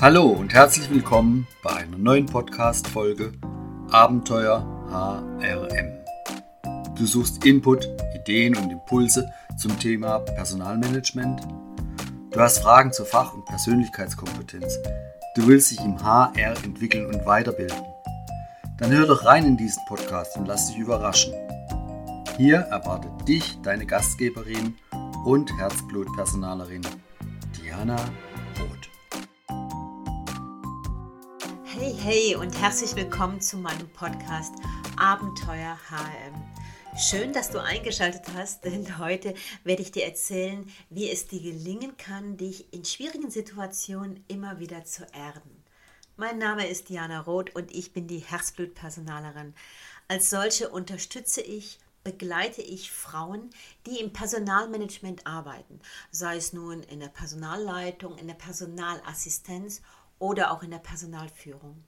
Hallo und herzlich willkommen bei einer neuen Podcast-Folge Abenteuer HRM. Du suchst Input, Ideen und Impulse zum Thema Personalmanagement. Du hast Fragen zur Fach- und Persönlichkeitskompetenz. Du willst dich im HR entwickeln und weiterbilden. Dann hör doch rein in diesen Podcast und lass dich überraschen. Hier erwartet dich deine Gastgeberin und Herzblutpersonalerin Diana Hey, hey und herzlich willkommen zu meinem Podcast Abenteuer HM. Schön, dass du eingeschaltet hast, denn heute werde ich dir erzählen, wie es dir gelingen kann, dich in schwierigen Situationen immer wieder zu erden. Mein Name ist Diana Roth und ich bin die Herzblutpersonalerin. Als solche unterstütze ich begleite ich Frauen, die im Personalmanagement arbeiten, sei es nun in der Personalleitung, in der Personalassistenz oder auch in der Personalführung.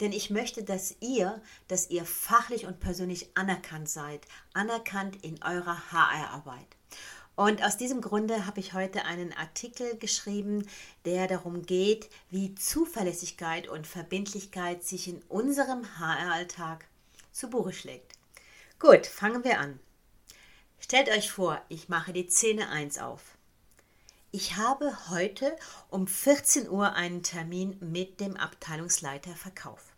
Denn ich möchte, dass ihr, dass ihr fachlich und persönlich anerkannt seid, anerkannt in eurer HR-Arbeit. Und aus diesem Grunde habe ich heute einen Artikel geschrieben, der darum geht, wie Zuverlässigkeit und Verbindlichkeit sich in unserem HR-Alltag zu Buche schlägt. Gut, fangen wir an. Stellt euch vor, ich mache die Szene 1 auf. Ich habe heute um 14 Uhr einen Termin mit dem Abteilungsleiter Verkauf.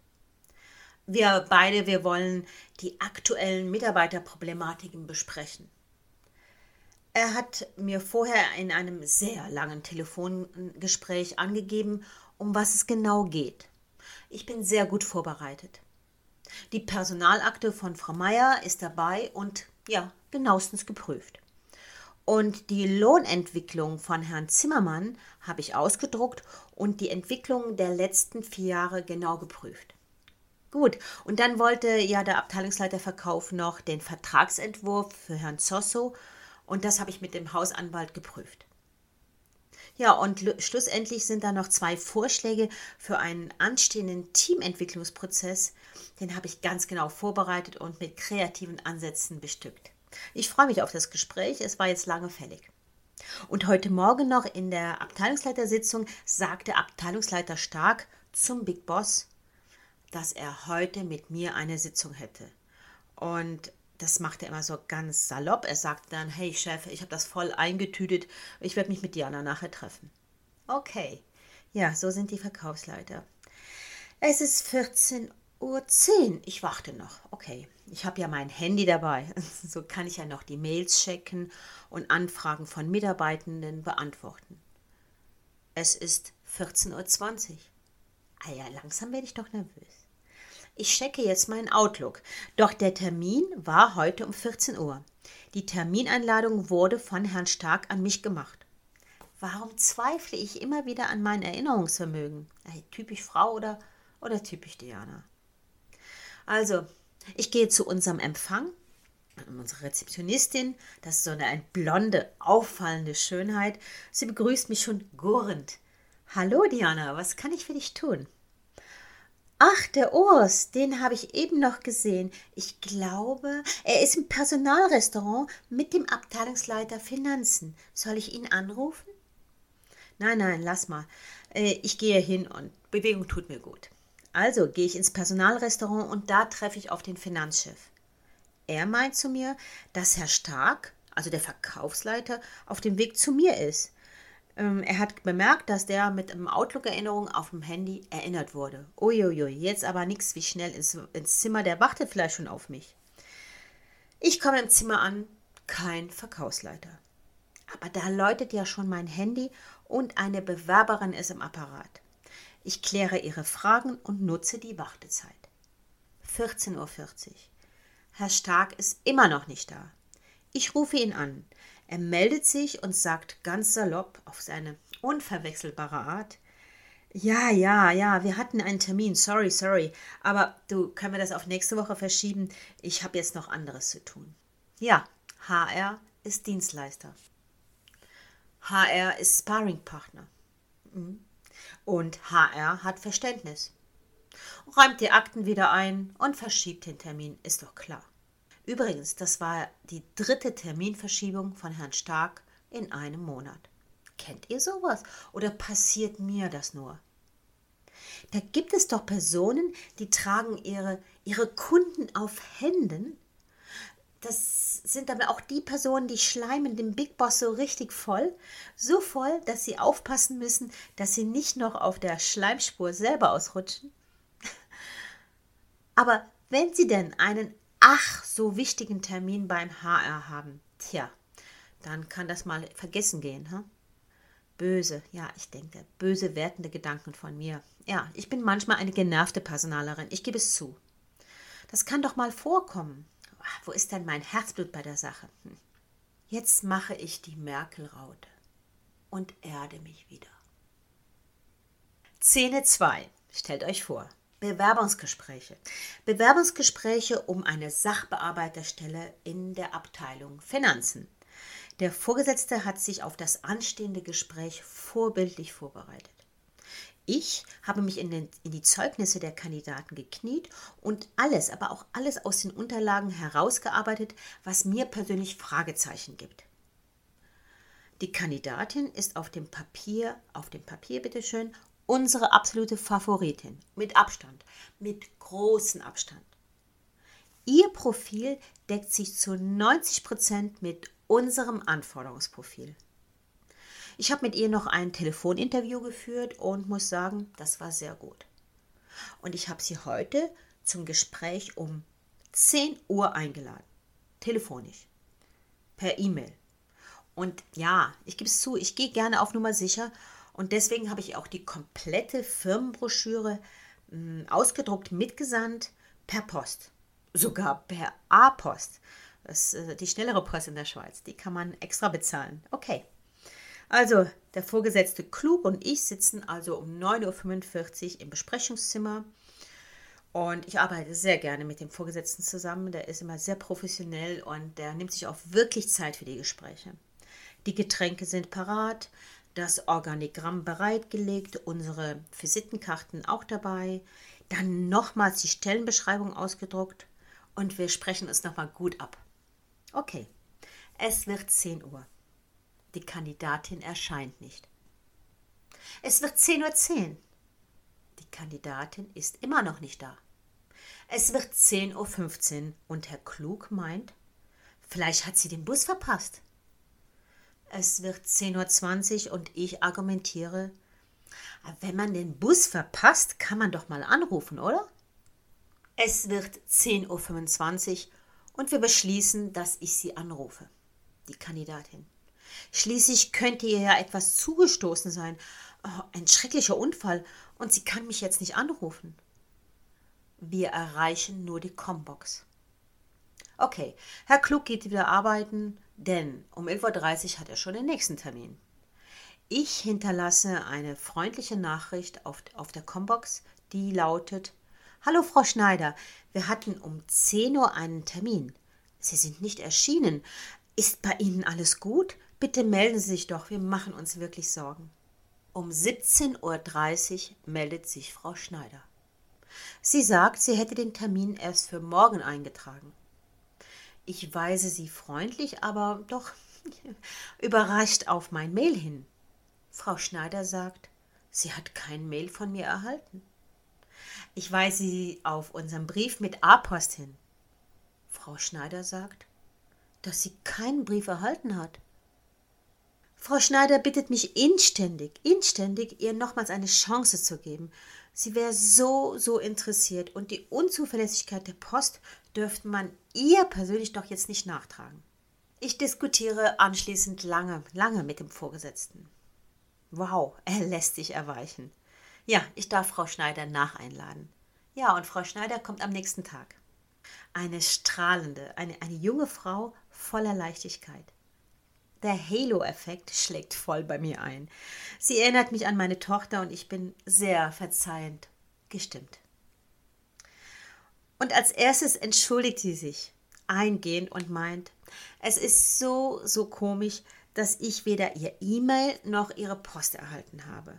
Wir beide, wir wollen die aktuellen Mitarbeiterproblematiken besprechen. Er hat mir vorher in einem sehr langen Telefongespräch angegeben, um was es genau geht. Ich bin sehr gut vorbereitet. Die Personalakte von Frau Meier ist dabei und ja, genauestens geprüft. Und die Lohnentwicklung von Herrn Zimmermann habe ich ausgedruckt und die Entwicklung der letzten vier Jahre genau geprüft. Gut, und dann wollte ja der Abteilungsleiter Verkauf noch den Vertragsentwurf für Herrn Zosso und das habe ich mit dem Hausanwalt geprüft. Ja, und schlussendlich sind da noch zwei Vorschläge für einen anstehenden Teamentwicklungsprozess. Den habe ich ganz genau vorbereitet und mit kreativen Ansätzen bestückt. Ich freue mich auf das Gespräch. Es war jetzt lange fällig. Und heute Morgen noch in der Abteilungsleitersitzung sagte Abteilungsleiter Stark zum Big Boss, dass er heute mit mir eine Sitzung hätte. Und das macht er immer so ganz salopp. Er sagt dann, hey Chef, ich habe das voll eingetütet. Ich werde mich mit Diana nachher treffen. Okay. Ja, so sind die Verkaufsleiter. Es ist 14 Uhr 10. Ich warte noch. Okay. Ich habe ja mein Handy dabei. So kann ich ja noch die Mails checken und Anfragen von Mitarbeitenden beantworten. Es ist 14.20 Uhr. Ah ja, langsam werde ich doch nervös. Ich checke jetzt meinen Outlook. Doch der Termin war heute um 14 Uhr. Die Termineinladung wurde von Herrn Stark an mich gemacht. Warum zweifle ich immer wieder an mein Erinnerungsvermögen? Hey, typisch Frau oder, oder typisch Diana? Also, ich gehe zu unserem Empfang. Unsere Rezeptionistin, das ist so eine, eine blonde, auffallende Schönheit, sie begrüßt mich schon gurrend. Hallo Diana, was kann ich für dich tun? Ach, der Urs, den habe ich eben noch gesehen. Ich glaube, er ist im Personalrestaurant mit dem Abteilungsleiter Finanzen. Soll ich ihn anrufen? Nein, nein, lass mal. Äh, ich gehe hin und Bewegung tut mir gut. Also gehe ich ins Personalrestaurant und da treffe ich auf den Finanzchef. Er meint zu mir, dass Herr Stark, also der Verkaufsleiter, auf dem Weg zu mir ist. Ähm, er hat bemerkt, dass der mit einem Outlook-Erinnerung auf dem Handy erinnert wurde. Uiuiui, jetzt aber nichts wie schnell ins, ins Zimmer, der wartet vielleicht schon auf mich. Ich komme im Zimmer an, kein Verkaufsleiter. Aber da läutet ja schon mein Handy und eine Bewerberin ist im Apparat. Ich kläre Ihre Fragen und nutze die Wartezeit. 14.40 Uhr. Herr Stark ist immer noch nicht da. Ich rufe ihn an. Er meldet sich und sagt ganz salopp auf seine unverwechselbare Art, ja, ja, ja, wir hatten einen Termin, sorry, sorry, aber du, können wir das auf nächste Woche verschieben? Ich habe jetzt noch anderes zu tun. Ja, HR ist Dienstleister. HR ist Sparringpartner. Mhm. Und HR hat Verständnis. Räumt die Akten wieder ein und verschiebt den Termin, ist doch klar. Übrigens, das war die dritte Terminverschiebung von Herrn Stark in einem Monat. Kennt ihr sowas oder passiert mir das nur? Da gibt es doch Personen, die tragen ihre, ihre Kunden auf Händen. Das sind aber auch die Personen, die schleimen den Big Boss so richtig voll. So voll, dass sie aufpassen müssen, dass sie nicht noch auf der Schleimspur selber ausrutschen. Aber wenn sie denn einen ach so wichtigen Termin beim HR haben, tja, dann kann das mal vergessen gehen. Hm? Böse, ja, ich denke, böse wertende Gedanken von mir. Ja, ich bin manchmal eine genervte Personalerin, ich gebe es zu. Das kann doch mal vorkommen. Wo ist denn mein Herzblut bei der Sache? Hm. Jetzt mache ich die Merkel-Raute und erde mich wieder. Szene 2. Stellt euch vor. Bewerbungsgespräche. Bewerbungsgespräche um eine Sachbearbeiterstelle in der Abteilung Finanzen. Der Vorgesetzte hat sich auf das anstehende Gespräch vorbildlich vorbereitet. Ich habe mich in, den, in, die Zeugnisse der Kandidaten gekniet und alles, aber auch alles aus den Unterlagen herausgearbeitet, was mir persönlich Fragezeichen gibt. Die Kandidatin ist auf dem Papier, auf dem Papier bitteschön, unsere absolute Favoritin. Mit Abstand, mit großem Abstand. Ihr Profil deckt sich zu 90 Prozent mit unserem Anforderungsprofil. Ich habe mit ihr noch ein Telefoninterview geführt und muss sagen, das war sehr gut. Und ich habe sie heute zum Gespräch um 10 Uhr eingeladen. Telefonisch. Per E-Mail. Und ja, ich gebe es zu, ich gehe gerne auf Nummer sicher und deswegen habe ich auch die komplette Firmenbroschüre mh, hm, ausgedruckt mitgesandt per Post. Sogar per A-Post. Das ist äh, die schnellere Post in der Schweiz. Die kann man extra bezahlen. Okay. Also, der Vorgesetzte Klug und ich sitzen also um 9.45 Uhr im Besprechungszimmer. Und ich arbeite sehr gerne mit dem Vorgesetzten zusammen. Der ist immer sehr professionell und der nimmt sich auch wirklich Zeit für die Gespräche. Die Getränke sind parat, das Organigramm bereitgelegt, unsere Visitenkarten auch dabei, dann nochmals die Stellenbeschreibung ausgedruckt und wir sprechen es nochmal gut ab. Okay, es wird 10 Uhr. Die Kandidatin erscheint nicht. Es wird 10.10 Uhr. Die Kandidatin ist immer noch nicht da. Es wird 10.15 Uhr und Herr Klug meint, vielleicht hat sie den Bus verpasst. Es wird 10.20 Uhr und ich argumentiere, wenn man den Bus verpasst, kann man doch mal anrufen, oder? Es wird 10.25 Uhr und wir beschließen, dass ich sie anrufe, die Kandidatin. Schließlich könnte ihr ja etwas zugestoßen sein, oh, ein schrecklicher Unfall, und sie kann mich jetzt nicht anrufen. Wir erreichen nur die Combox. Okay, Herr Klug geht wieder arbeiten, denn um 11.30 Uhr hat er schon den nächsten Termin. Ich hinterlasse eine freundliche Nachricht auf, auf der Combox, die lautet Hallo Frau Schneider, wir hatten um 10 Uhr einen Termin. Sie sind nicht erschienen. Ist bei Ihnen alles gut? Bitte melden Sie sich doch, wir machen uns wirklich Sorgen. Um 17.30 Uhr meldet sich Frau Schneider. Sie sagt, sie hätte den Termin erst für morgen eingetragen. Ich weise sie freundlich, aber doch überrascht auf mein Mail hin. Frau Schneider sagt, sie hat kein Mail von mir erhalten. Ich weise Sie auf unseren Brief mit A-Post hin. Frau Schneider sagt, dass sie keinen Brief erhalten hat. Frau Schneider bittet mich inständig, inständig, ihr nochmals eine Chance zu geben. Sie wäre so, so interessiert und die Unzuverlässigkeit der Post dürfte man ihr persönlich doch jetzt nicht nachtragen. Ich diskutiere anschließend lange, lange mit dem Vorgesetzten. Wow, er lässt sich erweichen. Ja, ich darf Frau Schneider nacheinladen. Ja, und Frau Schneider kommt am nächsten Tag. Eine strahlende, eine, eine junge Frau voller Leichtigkeit. Der Halo-Effekt schlägt voll bei mir ein. Sie erinnert mich an meine Tochter und ich bin sehr verzeihend gestimmt. Und als erstes entschuldigt sie sich eingehend und meint, es ist so, so komisch, dass ich weder ihr E-Mail noch ihre Post erhalten habe.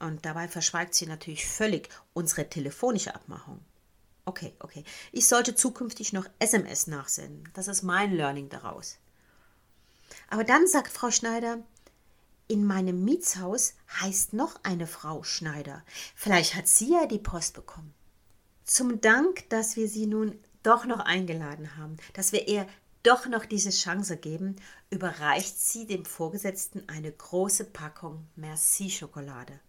Und dabei verschweigt sie natürlich völlig unsere telefonische Abmachung. Okay, okay. Ich sollte zukünftig noch SMS nachsenden. Das ist mein Learning daraus. Aber dann sagt Frau Schneider, in meinem Mietshaus heißt noch eine Frau Schneider. Vielleicht hat sie ja die Post bekommen. Zum Dank, dass wir sie nun doch noch eingeladen haben, dass wir ihr doch noch diese Chance geben, überreicht sie dem Vorgesetzten eine große Packung Merci-Schokolade.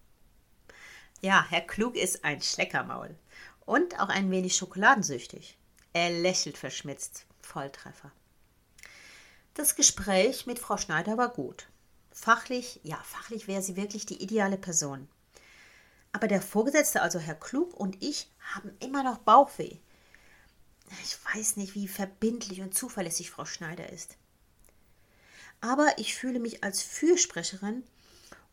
Ja, Herr Klug ist ein Schleckermaul und auch ein wenig schokoladensüchtig. Er lächelt verschmitzt. Volltreffer. Das Gespräch mit Frau Schneider war gut. Fachlich, ja, fachlich wäre sie wirklich die ideale Person. Aber der Vorgesetzte, also Herr Klug und ich, haben immer noch Bauchweh. Ich weiß nicht, wie verbindlich und zuverlässig Frau Schneider ist. Aber ich fühle mich als Fürsprecherin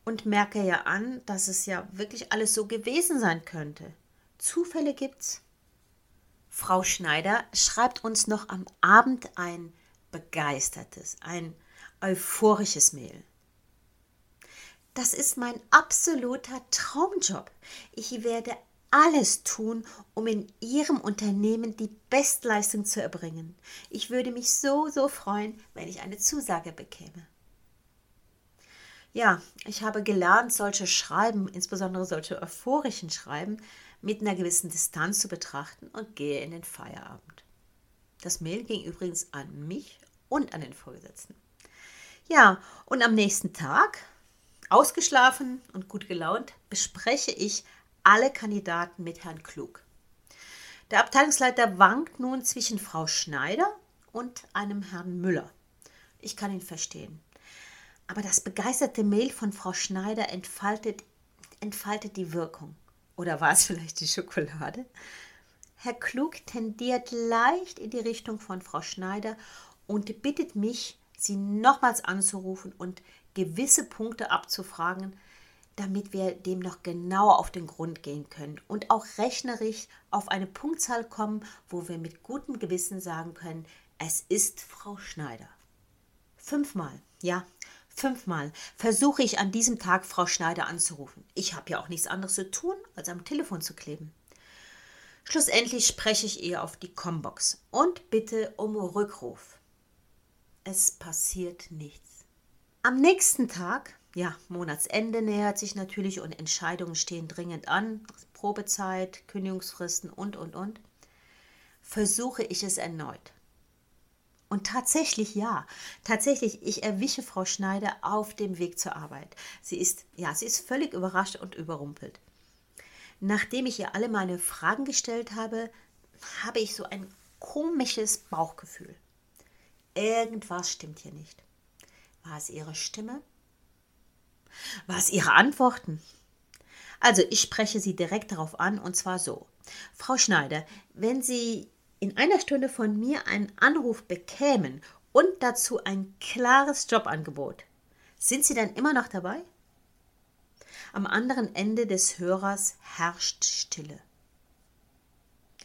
und merke ja an, dass es ja wirklich alles so gewesen sein könnte. Zufälle gibt's. Frau Schneider schreibt uns noch am Abend ein begeistertes, ein euphorisches Mail. Das ist mein absoluter Traumjob. Ich werde alles tun, um in Ihrem Unternehmen die Bestleistung zu erbringen. Ich würde mich so, so freuen, wenn ich eine Zusage bekäme. Ja, ich habe gelernt, solche Schreiben, insbesondere solche euphorischen Schreiben, mit einer gewissen Distanz zu betrachten und gehe in den Feierabend. Das Mail ging übrigens an mich und an den Vorgesetzten. Ja, und am nächsten Tag, ausgeschlafen und gut gelaunt, bespreche ich alle Kandidaten mit Herrn Klug. Der Abteilungsleiter wankt nun zwischen Frau Schneider und einem Herrn Müller. Ich kann ihn verstehen. Aber das begeisterte Mail von Frau Schneider entfaltet, entfaltet die Wirkung. Oder war es vielleicht die Schokolade? Herr Klug tendiert leicht in die Richtung von Frau Schneider und bittet mich, sie nochmals anzurufen und gewisse Punkte abzufragen, damit wir dem noch genauer auf den Grund gehen können und auch rechnerisch auf eine Punktzahl kommen, wo wir mit gutem Gewissen sagen können, es ist Frau Schneider. Fünfmal, ja, Fünfmal versuche ich an diesem Tag Frau Schneider anzurufen. Ich habe ja auch nichts anderes zu tun, als am Telefon zu kleben. Schlussendlich spreche ich ihr auf die Combox und bitte um Rückruf. Es passiert nichts. Am nächsten Tag, ja, Monatsende nähert sich natürlich und Entscheidungen stehen dringend an, Probezeit, Kündigungsfristen und, und, und, versuche ich es erneut. Und tatsächlich ja, tatsächlich, ich erwische Frau Schneider auf dem Weg zur Arbeit. Sie ist, ja, sie ist völlig überrascht und überrumpelt. Nachdem ich ihr alle meine Fragen gestellt habe, habe ich so ein komisches Bauchgefühl. Irgendwas stimmt hier nicht. War es ihre Stimme? War es ihre Antworten? Also, ich spreche sie direkt darauf an und zwar so. Frau Schneider, wenn Sie in einer Stunde von mir einen Anruf bekämen und dazu ein klares Jobangebot, sind Sie dann immer noch dabei? Am anderen Ende des Hörers herrscht Stille.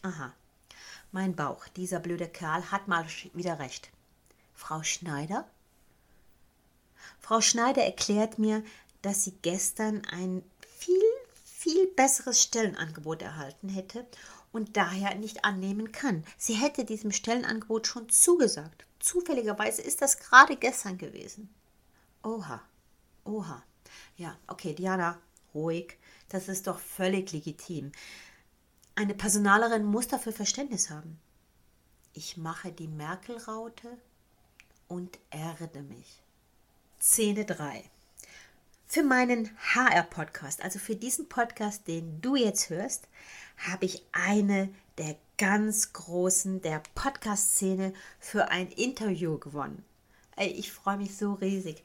Aha, mein Bauch, dieser blöde Kerl hat mal wieder recht. Frau Schneider? Frau Schneider erklärt mir, dass sie gestern ein viel, viel besseres Stellenangebot erhalten hätte und daher nicht annehmen kann. Sie hätte diesem Stellenangebot schon zugesagt. Zufälligerweise ist das gerade gestern gewesen. Oha, oha. Ja, okay, Diana, ruhig. Das ist doch völlig legitim. Eine Personalerin muss dafür Verständnis haben. Ich mache die Merkel-Raute und erde mich. Szene 3. Für meinen HR-Podcast, also für diesen Podcast, den du jetzt hörst, habe ich eine der ganz großen der Podcast-Szene für ein Interview gewonnen. Ich freue mich so riesig.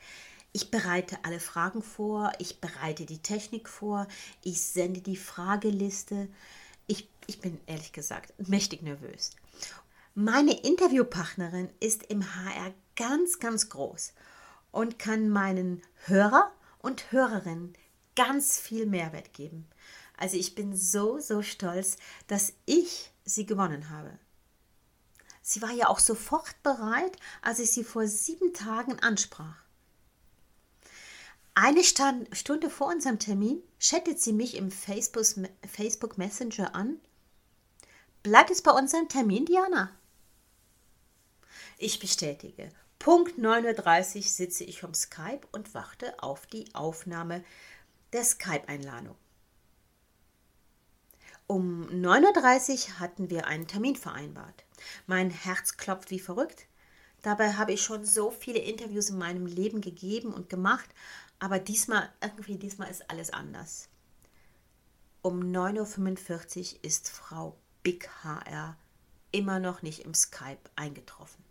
Ich bereite alle Fragen vor, ich bereite die Technik vor, ich sende die Frageliste. Ich, ich bin ehrlich gesagt mächtig nervös. Meine Interviewpartnerin ist im HR ganz, ganz groß und kann meinen Hörer und Hörerinnen ganz viel Mehrwert geben. Also ich bin so, so stolz, dass ich sie gewonnen habe. Sie war ja auch sofort bereit, als ich sie vor sieben Tagen ansprach. Eine Stunde vor unserem Termin chattet sie mich im Facebook Messenger an. Bleibt es bei unserem Termin, Diana? Ich bestätige. Punkt 9.30 Uhr sitze ich am Skype und warte auf die Aufnahme der Skype-Einladung. Um 9.30 Uhr hatten wir einen Termin vereinbart. Mein Herz klopft wie verrückt. Dabei habe ich schon so viele Interviews in meinem Leben gegeben und gemacht, aber diesmal, irgendwie diesmal ist alles anders. Um 9.45 Uhr ist Frau Big HR immer noch nicht im Skype eingetroffen.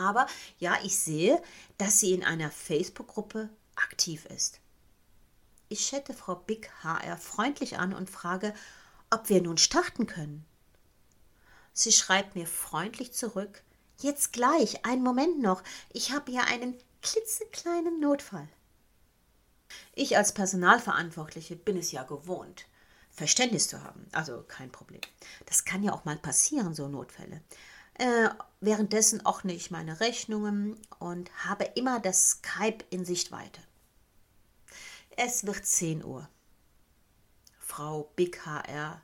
Aber ja, ich sehe, dass sie in einer Facebook-Gruppe aktiv ist. Ich chatte Frau Big HR freundlich an und frage, ob wir nun starten können. Sie schreibt mir freundlich zurück, jetzt gleich, einen Moment noch, ich habe ja einen klitzekleinen Notfall. Ich als Personalverantwortliche bin es ja gewohnt, Verständnis zu haben, also kein Problem. Das kann ja auch mal passieren, so Notfälle. Äh, währenddessen ordne ich meine Rechnungen und habe immer das Skype in Sichtweite. Es wird 10 Uhr. Frau Big HR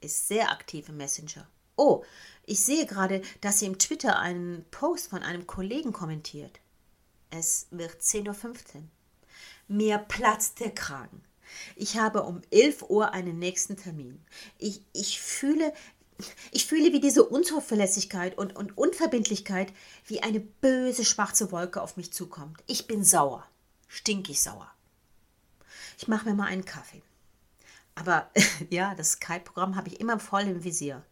ist sehr aktiv im Messenger. Oh, ich sehe gerade, dass sie im Twitter einen Post von einem Kollegen kommentiert. Es wird 10.15 Uhr. Mir platzt der Kragen. Ich habe um 11 Uhr einen nächsten Termin. Ich, ich fühle, ich fühle, wie diese Unzuverlässigkeit und, und Unverbindlichkeit wie eine böse schwarze Wolke auf mich zukommt. Ich bin sauer, stinkig sauer. Ich mache mir mal einen Kaffee. Aber ja, das Skype-Programm habe ich immer voll im Visier.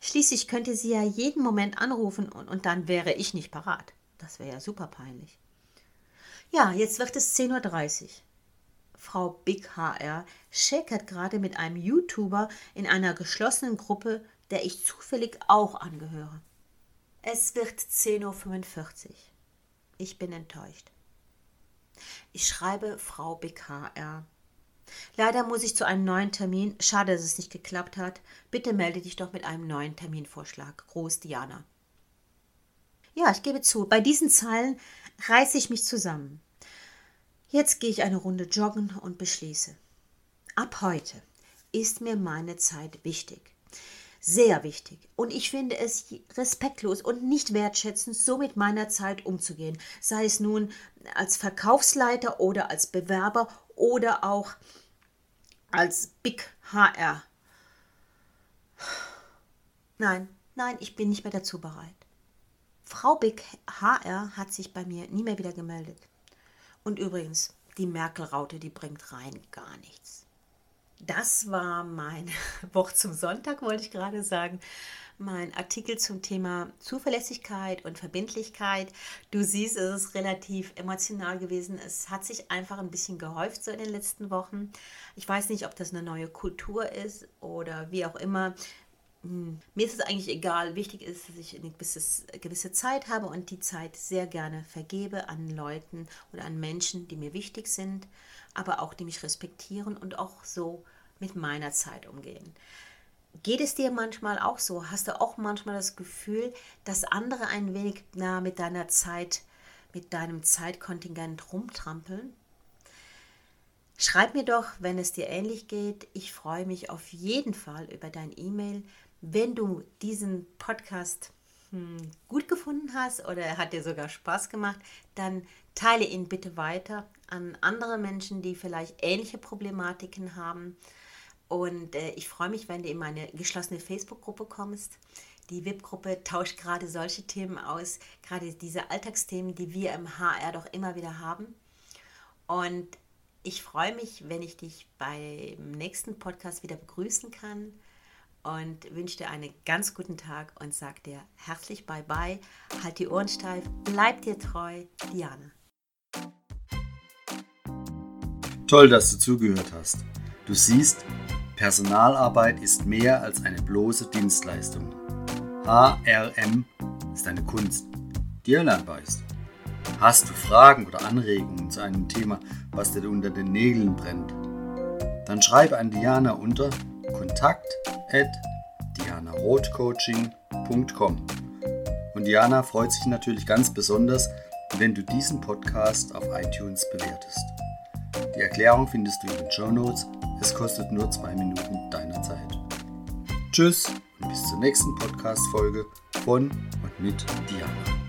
Schließlich könnte sie ja jeden Moment anrufen und, und dann wäre ich nicht parat. Das wäre ja super peinlich. Ja, jetzt wird es 10.30 Uhr. Frau Big HR schäkert gerade mit einem YouTuber in einer geschlossenen Gruppe, der ich zufällig auch angehöre. Es wird 10.45 Uhr. Ich bin enttäuscht. Ich schreibe Frau HR. Leider muss ich zu einem neuen Termin. Schade, dass es nicht geklappt hat. Bitte melde dich doch mit einem neuen Terminvorschlag. Groß Diana. Ja, ich gebe zu, bei diesen Zeilen reiße ich mich zusammen. Jetzt gehe ich eine Runde joggen und beschließe. Ab heute ist mir meine Zeit wichtig. Sehr wichtig. Und ich finde es respektlos und nicht wertschätzend, so mit meiner Zeit umzugehen. Sei es nun als Verkaufsleiter oder als Bewerber oder auch als Big HR. Nein, nein, ich bin nicht mehr dazu bereit. Frau Big HR hat sich bei mir nie mehr wieder gemeldet. Und übrigens, die Merkel-Raute, die bringt rein gar nichts. Das war mein Wort zum Sonntag, wollte ich gerade sagen. Mein Artikel zum Thema Zuverlässigkeit und Verbindlichkeit. Du siehst, es ist relativ emotional gewesen. Es hat sich einfach ein bisschen gehäuft so in den letzten Wochen. Ich weiß nicht, ob das eine neue Kultur ist oder wie auch immer. Hm, mir ist es eigentlich egal. Wichtig ist, dass ich eine gewisse, gewisse Zeit habe und die Zeit sehr gerne vergebe an Leuten oder an Menschen, die mir wichtig sind, aber auch die mich respektieren und auch so mit meiner Zeit umgehen. Geht es dir manchmal auch so? Hast du auch manchmal das Gefühl, dass andere ein wenig nah mit deiner Zeit, mit deinem Zeitkontingent rumtrampeln? Schreib mir doch, wenn es dir ähnlich geht. Ich freue mich auf jeden Fall über dein E-Mail wenn du diesen Podcast hm, gut gefunden hast oder er hat dir sogar Spaß gemacht, dann teile ihn bitte weiter an andere Menschen, die vielleicht ähnliche Problematiken haben. Und äh, ich freue mich, wenn du in meine geschlossene Facebook-Gruppe kommst. Die VIP-Gruppe tauscht gerade solche Themen aus, gerade diese Alltagsthemen, die wir im HR doch immer wieder haben. Und ich freue mich, wenn ich dich beim nächsten Podcast wieder begrüßen kann und wünsche dir einen ganz guten Tag und sag dir herzlich Bye-bye, halt die Ohren steif, bleib dir treu, Diana. Toll, dass du zugehört hast. Du siehst, Personalarbeit ist mehr als eine bloße Dienstleistung. HRM ist eine Kunst, die erlernbar ist. Hast du Fragen oder Anregungen zu einem Thema, was dir unter den Nägeln brennt? Dann schreibe an Diana unter kontakt at dianarothcoaching.com. Und Diana freut sich natürlich ganz besonders, wenn du diesen Podcast auf iTunes bewertest. Die Erklärung findest du in den Show Notes. Es kostet nur zwei Minuten deiner Zeit. Tschüss und bis zur nächsten Podcast-Folge von und mit Diana.